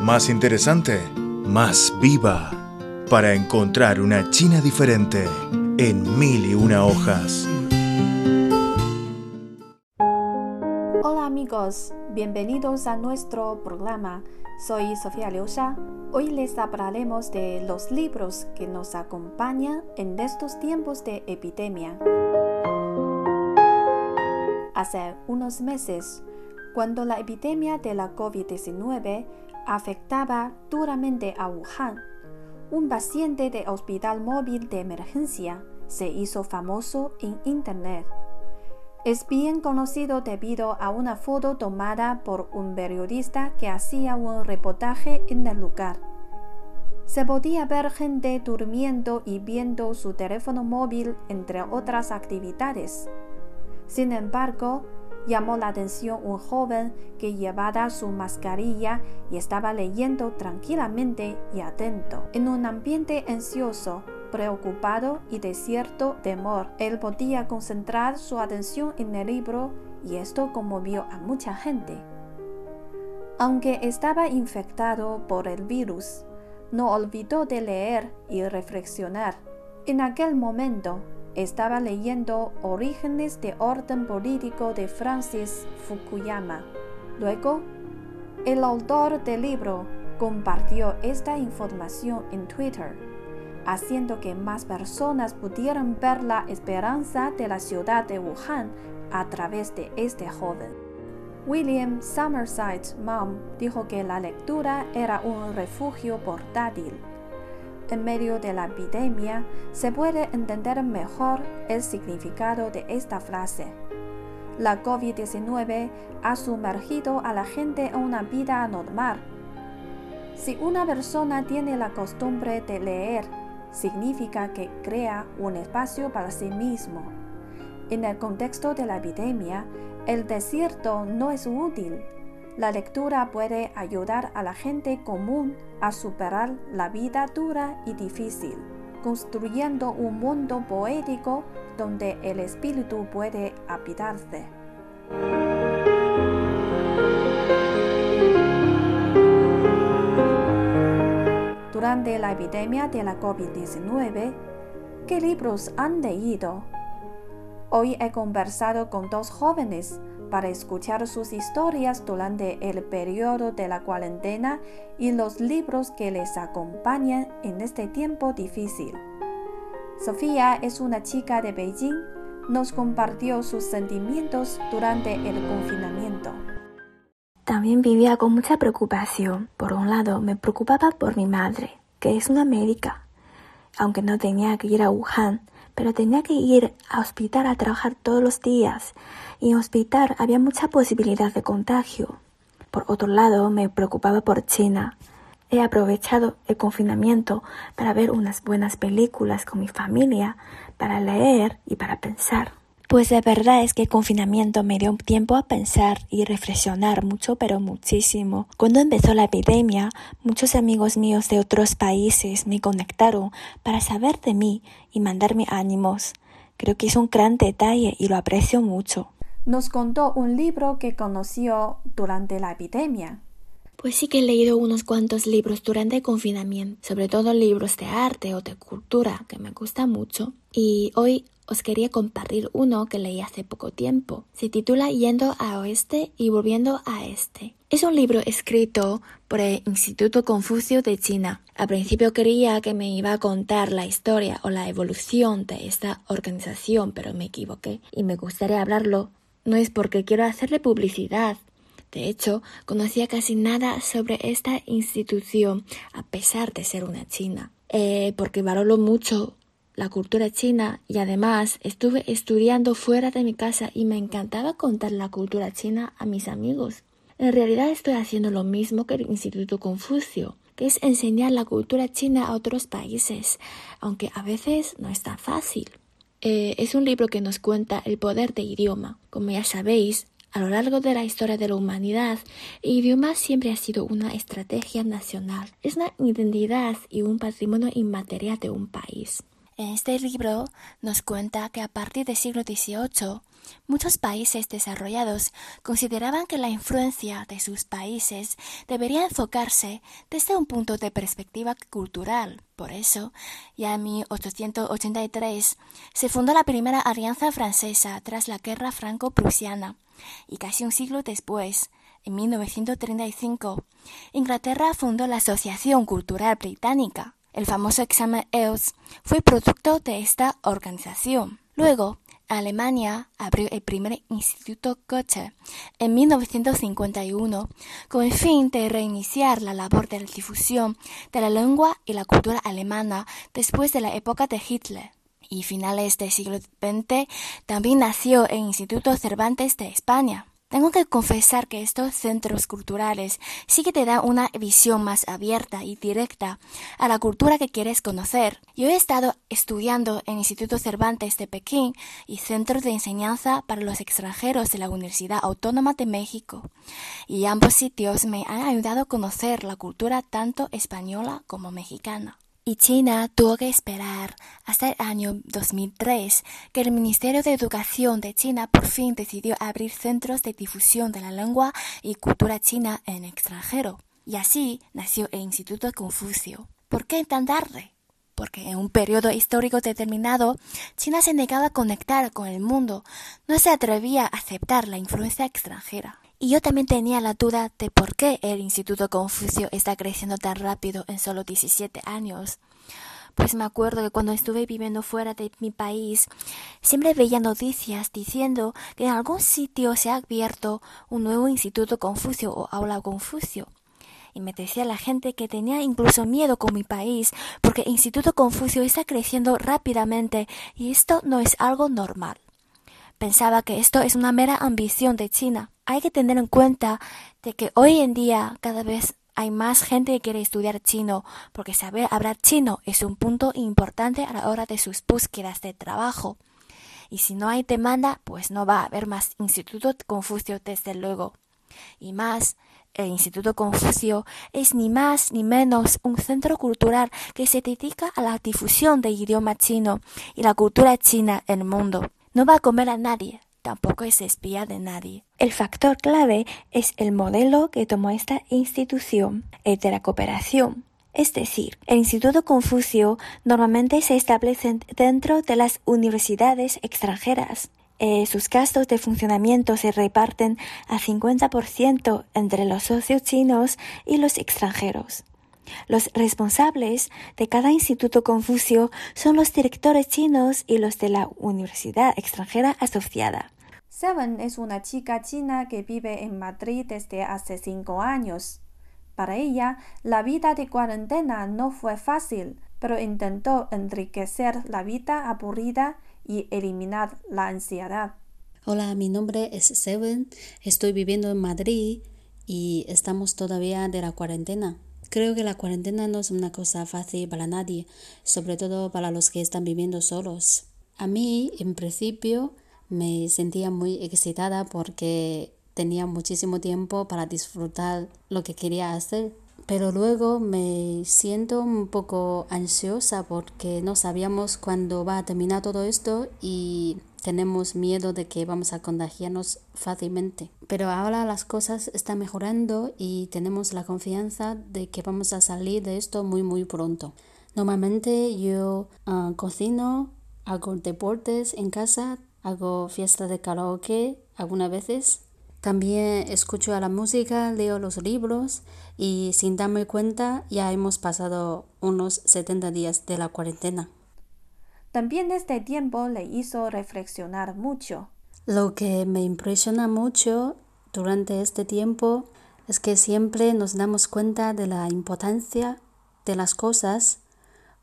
más interesante, más viva, para encontrar una China diferente en mil y una hojas. Hola amigos, bienvenidos a nuestro programa. Soy Sofía Liusha. Hoy les hablaremos de los libros que nos acompañan en estos tiempos de epidemia. Hace unos meses, cuando la epidemia de la COVID-19 afectaba duramente a Wuhan, un paciente de hospital móvil de emergencia se hizo famoso en Internet. Es bien conocido debido a una foto tomada por un periodista que hacía un reportaje en el lugar. Se podía ver gente durmiendo y viendo su teléfono móvil entre otras actividades. Sin embargo, llamó la atención un joven que llevaba su mascarilla y estaba leyendo tranquilamente y atento. En un ambiente ansioso, preocupado y de cierto temor, él podía concentrar su atención en el libro y esto conmovió a mucha gente. Aunque estaba infectado por el virus, no olvidó de leer y reflexionar. En aquel momento, estaba leyendo Orígenes de orden político de Francis Fukuyama. Luego, el autor del libro compartió esta información en Twitter, haciendo que más personas pudieran ver la esperanza de la ciudad de Wuhan a través de este joven. William Summerside Mom dijo que la lectura era un refugio portátil en medio de la epidemia, se puede entender mejor el significado de esta frase. La COVID-19 ha sumergido a la gente en una vida normal. Si una persona tiene la costumbre de leer, significa que crea un espacio para sí mismo. En el contexto de la epidemia, el desierto no es útil la lectura puede ayudar a la gente común a superar la vida dura y difícil, construyendo un mundo poético donde el espíritu puede habitarse. Durante la epidemia de la COVID-19, ¿qué libros han leído? Hoy he conversado con dos jóvenes para escuchar sus historias durante el periodo de la cuarentena y los libros que les acompañan en este tiempo difícil. Sofía es una chica de Beijing, nos compartió sus sentimientos durante el confinamiento. También vivía con mucha preocupación. Por un lado, me preocupaba por mi madre, que es una médica. Aunque no tenía que ir a Wuhan, pero tenía que ir a hospital a trabajar todos los días y en hospital había mucha posibilidad de contagio. Por otro lado, me preocupaba por China. He aprovechado el confinamiento para ver unas buenas películas con mi familia, para leer y para pensar. Pues de verdad es que el confinamiento me dio tiempo a pensar y reflexionar mucho, pero muchísimo. Cuando empezó la epidemia, muchos amigos míos de otros países me conectaron para saber de mí y mandarme ánimos. Creo que es un gran detalle y lo aprecio mucho. Nos contó un libro que conoció durante la epidemia. Pues sí que he leído unos cuantos libros durante el confinamiento, sobre todo libros de arte o de cultura, que me gusta mucho. Y hoy os quería compartir uno que leí hace poco tiempo. Se titula Yendo a Oeste y Volviendo a Este. Es un libro escrito por el Instituto Confucio de China. Al principio creía que me iba a contar la historia o la evolución de esta organización, pero me equivoqué y me gustaría hablarlo. No es porque quiero hacerle publicidad, de hecho, conocía casi nada sobre esta institución, a pesar de ser una china, eh, porque valoro mucho la cultura china y además estuve estudiando fuera de mi casa y me encantaba contar la cultura china a mis amigos. En realidad estoy haciendo lo mismo que el Instituto Confucio, que es enseñar la cultura china a otros países, aunque a veces no es tan fácil. Eh, es un libro que nos cuenta el poder de idioma. Como ya sabéis, a lo largo de la historia de la humanidad, el idioma siempre ha sido una estrategia nacional. Es una identidad y un patrimonio inmaterial de un país. En este libro nos cuenta que a partir del siglo XVIII, muchos países desarrollados consideraban que la influencia de sus países debería enfocarse desde un punto de perspectiva cultural. Por eso, ya en 1883 se fundó la primera alianza francesa tras la guerra franco-prusiana, y casi un siglo después, en 1935, Inglaterra fundó la Asociación Cultural Británica el famoso examen EOS fue producto de esta organización. Luego, Alemania abrió el primer Instituto Goethe en 1951 con el fin de reiniciar la labor de difusión de la lengua y la cultura alemana después de la época de Hitler. Y finales del siglo XX también nació el Instituto Cervantes de España. Tengo que confesar que estos centros culturales sí que te dan una visión más abierta y directa a la cultura que quieres conocer. Yo he estado estudiando en Instituto Cervantes de Pekín y Centro de Enseñanza para los Extranjeros de la Universidad Autónoma de México, y ambos sitios me han ayudado a conocer la cultura tanto española como mexicana y China tuvo que esperar hasta el año 2003 que el Ministerio de Educación de China por fin decidió abrir centros de difusión de la lengua y cultura china en extranjero. Y así nació el Instituto Confucio. ¿Por qué tan tarde? Porque en un periodo histórico determinado, China se negaba a conectar con el mundo, no se atrevía a aceptar la influencia extranjera. Y yo también tenía la duda de por qué el Instituto Confucio está creciendo tan rápido en solo 17 años. Pues me acuerdo que cuando estuve viviendo fuera de mi país, siempre veía noticias diciendo que en algún sitio se ha abierto un nuevo Instituto Confucio o Aula Confucio. Y me decía la gente que tenía incluso miedo con mi país porque el Instituto Confucio está creciendo rápidamente y esto no es algo normal. Pensaba que esto es una mera ambición de China. Hay que tener en cuenta de que hoy en día cada vez hay más gente que quiere estudiar chino porque saber hablar chino es un punto importante a la hora de sus búsquedas de trabajo. Y si no hay demanda, pues no va a haber más Instituto Confucio desde luego. Y más, el Instituto Confucio es ni más ni menos un centro cultural que se dedica a la difusión del idioma chino y la cultura china en el mundo. No va a comer a nadie, tampoco es espía de nadie. El factor clave es el modelo que tomó esta institución, el de la cooperación. Es decir, el Instituto Confucio normalmente se establece dentro de las universidades extranjeras. Eh, sus gastos de funcionamiento se reparten a 50% entre los socios chinos y los extranjeros. Los responsables de cada instituto Confucio son los directores chinos y los de la universidad extranjera asociada. Seven es una chica china que vive en Madrid desde hace cinco años. Para ella, la vida de cuarentena no fue fácil, pero intentó enriquecer la vida aburrida y eliminar la ansiedad. Hola, mi nombre es Seven, estoy viviendo en Madrid y estamos todavía de la cuarentena. Creo que la cuarentena no es una cosa fácil para nadie, sobre todo para los que están viviendo solos. A mí, en principio, me sentía muy excitada porque tenía muchísimo tiempo para disfrutar lo que quería hacer. Pero luego me siento un poco ansiosa porque no sabíamos cuándo va a terminar todo esto y tenemos miedo de que vamos a contagiarnos fácilmente. Pero ahora las cosas están mejorando y tenemos la confianza de que vamos a salir de esto muy muy pronto. Normalmente yo ah, cocino, hago deportes en casa, hago fiesta de karaoke algunas veces. También escucho a la música, leo los libros y sin darme cuenta ya hemos pasado unos 70 días de la cuarentena. También este tiempo le hizo reflexionar mucho. Lo que me impresiona mucho durante este tiempo es que siempre nos damos cuenta de la importancia de las cosas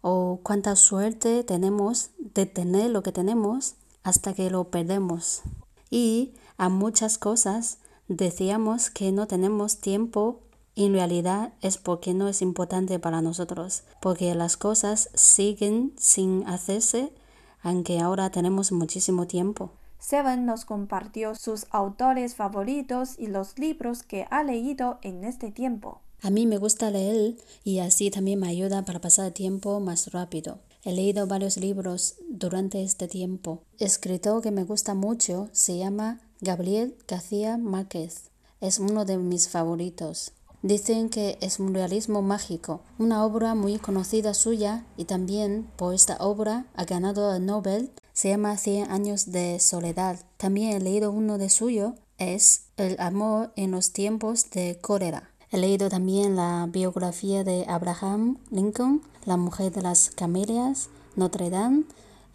o cuánta suerte tenemos de tener lo que tenemos hasta que lo perdemos. Y a muchas cosas decíamos que no tenemos tiempo en realidad es porque no es importante para nosotros, porque las cosas siguen sin hacerse, aunque ahora tenemos muchísimo tiempo. Seven nos compartió sus autores favoritos y los libros que ha leído en este tiempo. A mí me gusta leer y así también me ayuda para pasar el tiempo más rápido. He leído varios libros durante este tiempo. Escritor que me gusta mucho se llama Gabriel García Márquez. Es uno de mis favoritos. Dicen que es un realismo mágico, una obra muy conocida suya y también por esta obra ha ganado el Nobel. Se llama Cien años de soledad. También he leído uno de suyo, es El amor en los tiempos de cólera. He leído también la biografía de Abraham Lincoln, La mujer de las camelias, Notre Dame,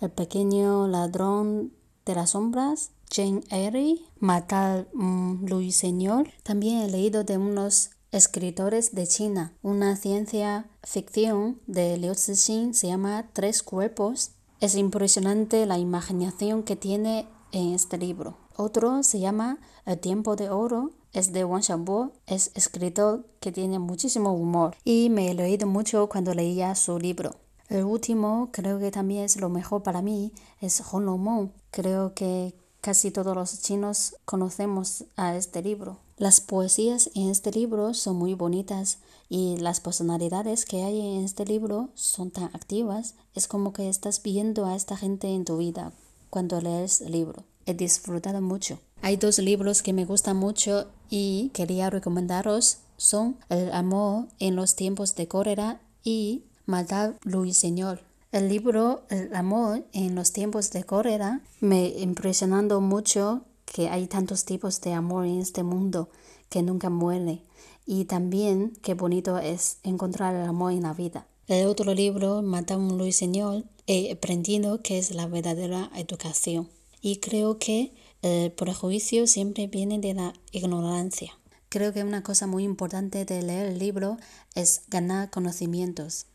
El pequeño ladrón de las sombras, Jane Eyre, Matar un Señor. También he leído de unos escritores de China, una ciencia ficción de Liu Cixin se llama Tres cuerpos. Es impresionante la imaginación que tiene en este libro. Otro se llama El tiempo de oro es de Wang Xiaobo, es escritor que tiene muchísimo humor y me he leído mucho cuando leía su libro. El último, creo que también es lo mejor para mí, es Honlong Creo que casi todos los chinos conocemos a este libro. Las poesías en este libro son muy bonitas y las personalidades que hay en este libro son tan activas. Es como que estás viendo a esta gente en tu vida cuando lees el libro. He disfrutado mucho. Hay dos libros que me gustan mucho y quería recomendaros. Son El amor en los tiempos de cólera y Maldad Señor. El libro El amor en los tiempos de cólera me impresionando mucho que hay tantos tipos de amor en este mundo que nunca muere y también qué bonito es encontrar el amor en la vida. El otro libro, Madame Señor, he aprendido que es la verdadera educación y creo que el prejuicio siempre viene de la ignorancia. Creo que una cosa muy importante de leer el libro es ganar conocimientos.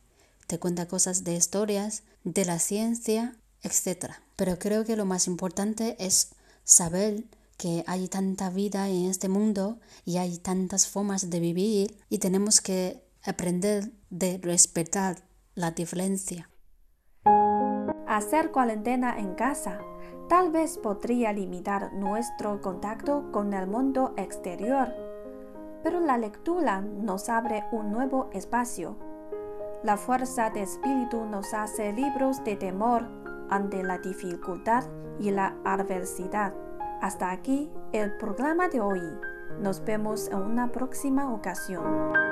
Te cuenta cosas de historias, de la ciencia, etc. Pero creo que lo más importante es saber que hay tanta vida en este mundo y hay tantas formas de vivir y tenemos que aprender de respetar la diferencia. Hacer cuarentena en casa tal vez podría limitar nuestro contacto con el mundo exterior, pero la lectura nos abre un nuevo espacio. La fuerza de espíritu nos hace libros de temor ante la dificultad y la adversidad. Hasta aquí el programa de hoy. Nos vemos en una próxima ocasión.